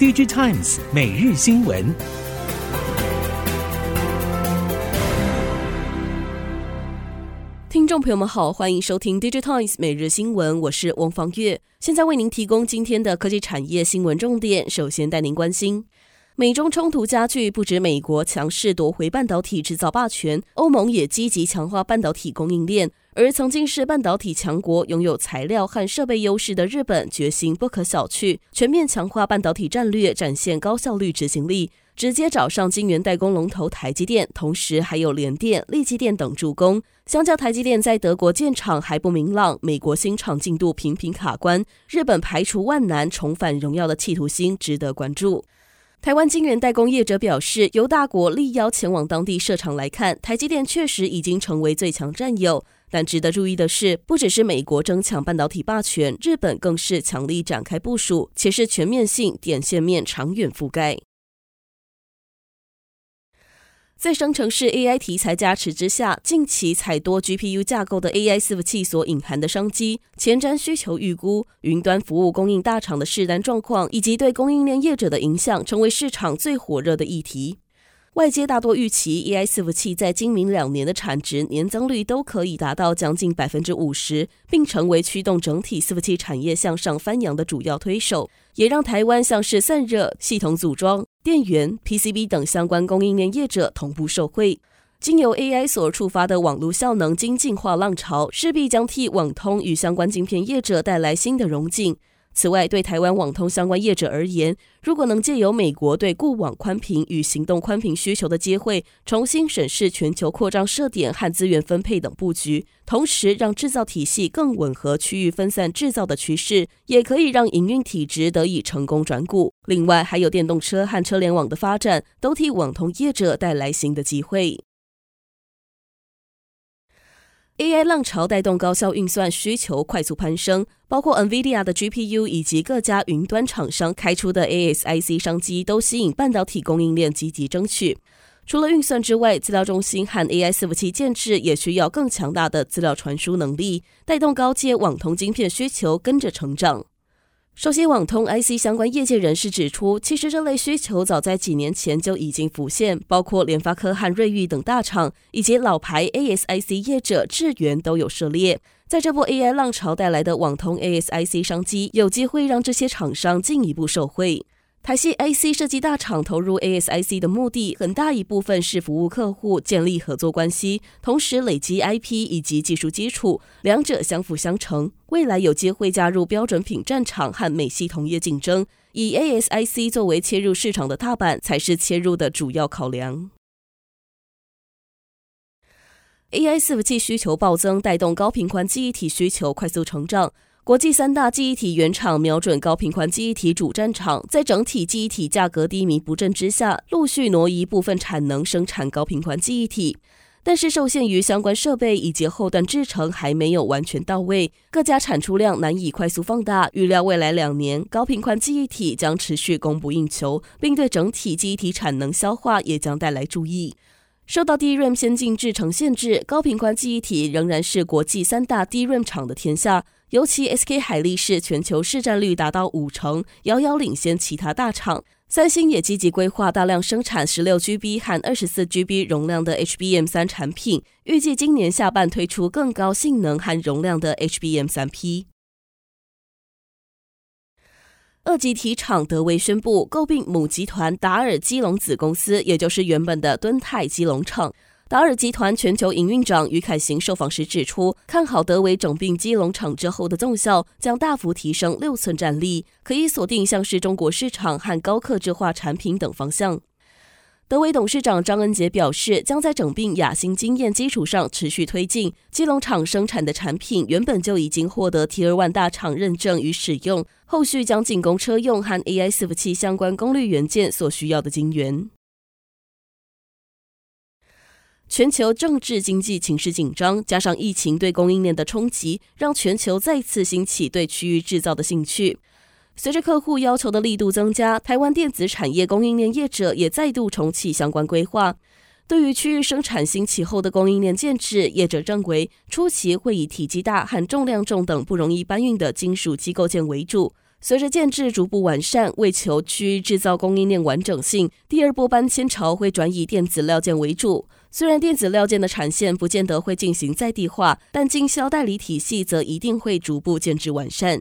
DigiTimes 每日新闻。听众朋友们好，欢迎收听 DigiTimes 每日新闻，我是王方月，现在为您提供今天的科技产业新闻重点。首先带您关心。美中冲突加剧，不止美国强势夺回半导体制造霸权，欧盟也积极强化半导体供应链。而曾经是半导体强国、拥有材料和设备优势的日本，决心不可小觑，全面强化半导体战略，展现高效率执行力，直接找上晶圆代工龙头台积电，同时还有联电、力积电等助攻。相较台积电在德国建厂还不明朗，美国新厂进度频频卡关，日本排除万难重返荣耀的企图心值得关注。台湾晶圆代工业者表示，由大国力邀前往当地设厂来看，台积电确实已经成为最强战友。但值得注意的是，不只是美国争抢半导体霸权，日本更是强力展开部署，且是全面性、点线面、长远覆盖。在生成式 AI 题材加持之下，近期采多 GPU 架构的 AI 伺服器所隐含的商机、前瞻需求预估、云端服务供应大厂的试单状况，以及对供应链业者的影响，成为市场最火热的议题。外界大多预期，AI 伺服器在今明两年的产值年增率都可以达到将近百分之五十，并成为驱动整体伺服器产业向上翻扬的主要推手，也让台湾像是散热、系统组装、电源、PCB 等相关供应链业者同步受惠。经由 AI 所触发的网络效能精进化浪潮，势必将替网通与相关晶片业者带来新的荣景。此外，对台湾网通相关业者而言，如果能借由美国对固网宽频与行动宽频需求的机会，重新审视全球扩张设点和资源分配等布局，同时让制造体系更吻合区域分散制造的趋势，也可以让营运体制得以成功转股。另外，还有电动车和车联网的发展，都替网通业者带来新的机会。AI 浪潮带动高效运算需求快速攀升，包括 NVIDIA 的 GPU 以及各家云端厂商开出的 ASIC 商机，都吸引半导体供应链积极争取。除了运算之外，资料中心和 AI 伺服器建制也需要更强大的资料传输能力，带动高阶网通晶片需求跟着成长。熟悉网通 IC 相关业界人士指出，其实这类需求早在几年前就已经浮现，包括联发科和瑞昱等大厂，以及老牌 ASIC 业者智源都有涉猎。在这波 AI 浪潮带来的网通 ASIC 商机，有机会让这些厂商进一步受惠。台系 IC 设计大厂投入 ASIC 的目的，很大一部分是服务客户、建立合作关系，同时累积 IP 以及技术基础，两者相辅相成。未来有机会加入标准品战场和美系同业竞争，以 ASIC 作为切入市场的踏板，才是切入的主要考量。AI 伺服器需求暴增，带动高频宽记忆体需求快速成长。国际三大记忆体原厂瞄准高频宽记忆体主战场，在整体记忆体价格低迷不振之下，陆续挪移部分产能生产高频宽记忆体，但是受限于相关设备以及后段制程还没有完全到位，各家产出量难以快速放大。预料未来两年高频宽记忆体将持续供不应求，并对整体记忆体产能消化也将带来注意。受到 DRAM 先进制程限制，高频宽记忆体仍然是国际三大 DRAM 厂的天下。尤其 SK 海力士全球市占率达到五成，遥遥领先其他大厂。三星也积极规划大量生产十六 GB 和二十四 GB 容量的 HBM 三产品，预计今年下半推出更高性能和容量的 HBM 三 P。二级体厂德威宣布购并母集团达尔基隆子公司，也就是原本的敦泰基隆厂。达尔集团全球营运长于凯行受访时指出，看好德维整并基隆厂之后的综效将大幅提升六寸战力，可以锁定像是中国市场和高客制化产品等方向。德维董事长张恩杰表示，将在整并亚芯经验基础上持续推进。基隆厂生产的产品原本就已经获得 Tier 1大厂认证与使用，后续将进攻车用和 AI 伺服器相关功率元件所需要的晶圆。全球政治经济情势紧张，加上疫情对供应链的冲击，让全球再次兴起对区域制造的兴趣。随着客户要求的力度增加，台湾电子产业供应链业者也再度重启相关规划。对于区域生产兴起后的供应链建置，业者认为初期会以体积大和重量重等不容易搬运的金属机构件为主。随着建制逐步完善，为求区域制造供应链完整性，第二波搬迁潮会转以电子料件为主。虽然电子料件的产线不见得会进行在地化，但经销代理体系则一定会逐步建制完善。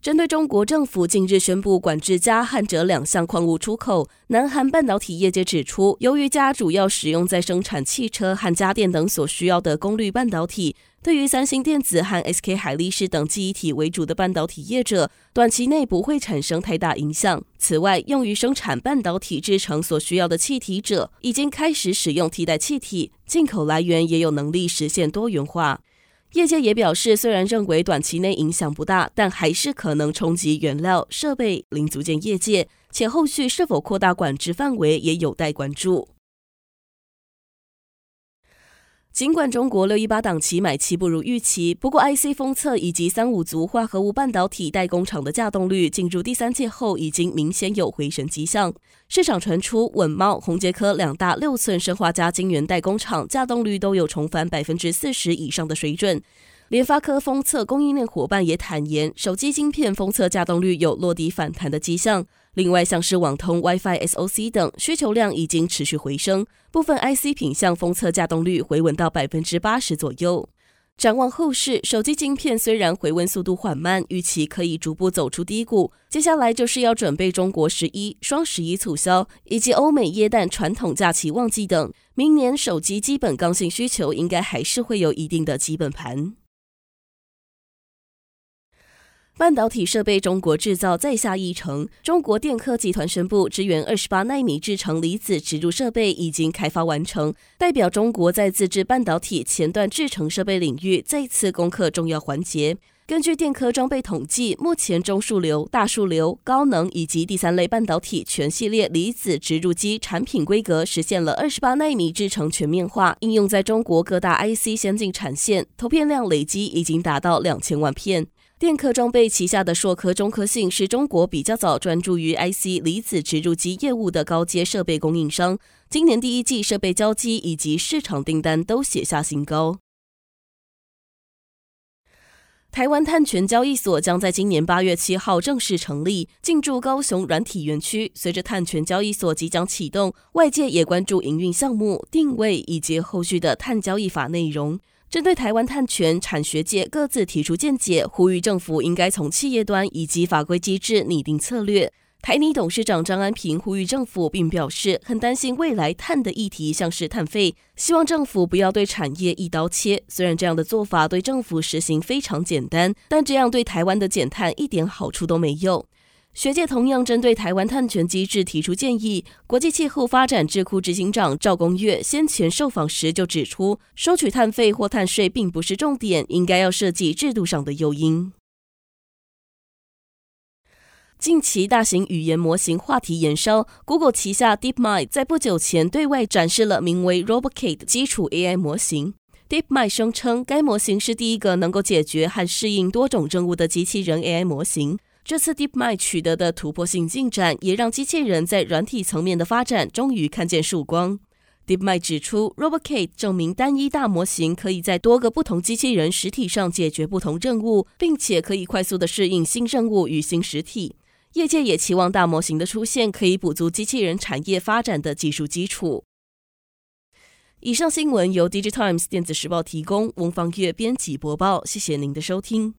针对中国政府近日宣布管制镓和鍺两项矿物出口，南韩半导体业界指出，由于镓主要使用在生产汽车和家电等所需要的功率半导体，对于三星电子和 SK 海力士等记忆体为主的半导体业者，短期内不会产生太大影响。此外，用于生产半导体制成所需要的气体者，已经开始使用替代气体，进口来源也有能力实现多元化。业界也表示，虽然认为短期内影响不大，但还是可能冲击原料、设备、零组件业界，且后续是否扩大管制范围也有待关注。尽管中国六一八档期买期不如预期，不过 IC 封测以及三五族化合物半导体代工厂的稼动率进入第三届后，已经明显有回升迹象。市场传出稳贸、宏杰科两大六寸生化加晶圆代工厂稼动率都有重返百分之四十以上的水准。联发科封测供应链伙伴也坦言，手机晶片封测稼动率有落底反弹的迹象。另外，像是网通 WiFi SoC 等需求量已经持续回升，部分 IC 品项封测稼动率回稳到百分之八十左右。展望后市，手机晶片虽然回温速度缓慢，预期可以逐步走出低谷。接下来就是要准备中国十一、双十一促销，以及欧美耶诞传统假期旺季等。明年手机基本刚性需求应该还是会有一定的基本盘。半导体设备中国制造再下一城，中国电科集团宣布，支援二十八纳米制程离子植入设备已经开发完成，代表中国在自制半导体前段制程设备领域再次攻克重要环节。根据电科装备统计，目前中数流、大数流、高能以及第三类半导体全系列离子植入机产品规格实现了二十八纳米制程全面化，应用在中国各大 IC 先进产线，投片量累积已经达到两千万片。电科装备旗下的硕科中科信是中国比较早专注于 IC 离子植入机业务的高阶设备供应商。今年第一季设备交机以及市场订单都写下新高。台湾碳权交易所将在今年八月七号正式成立，进驻高雄软体园区。随着碳权交易所即将启动，外界也关注营运项目、定位以及后续的碳交易法内容。针对台湾碳权，产学界各自提出见解，呼吁政府应该从企业端以及法规机制拟定策略。台泥董事长张安平呼吁政府，并表示很担心未来碳的议题像是碳费，希望政府不要对产业一刀切。虽然这样的做法对政府实行非常简单，但这样对台湾的减碳一点好处都没有。学界同样针对台湾碳权机制提出建议。国际气候发展智库执行长赵公约先前受访时就指出，收取碳费或碳税并不是重点，应该要设计制度上的诱因。近期大型语言模型话题延烧，Google 旗下 DeepMind 在不久前对外展示了名为 RoboKit 的基础 AI 模型。DeepMind 声称，该模型是第一个能够解决和适应多种任务的机器人 AI 模型。这次 DeepMind 取得的突破性进展，也让机器人在软体层面的发展终于看见曙光。DeepMind 指出，RoboKit 证明单一大模型可以在多个不同机器人实体上解决不同任务，并且可以快速地适应新任务与新实体。业界也期望大模型的出现可以补足机器人产业发展的技术基础。以上新闻由 DigiTimes 电子时报提供，翁方月编辑播报，谢谢您的收听。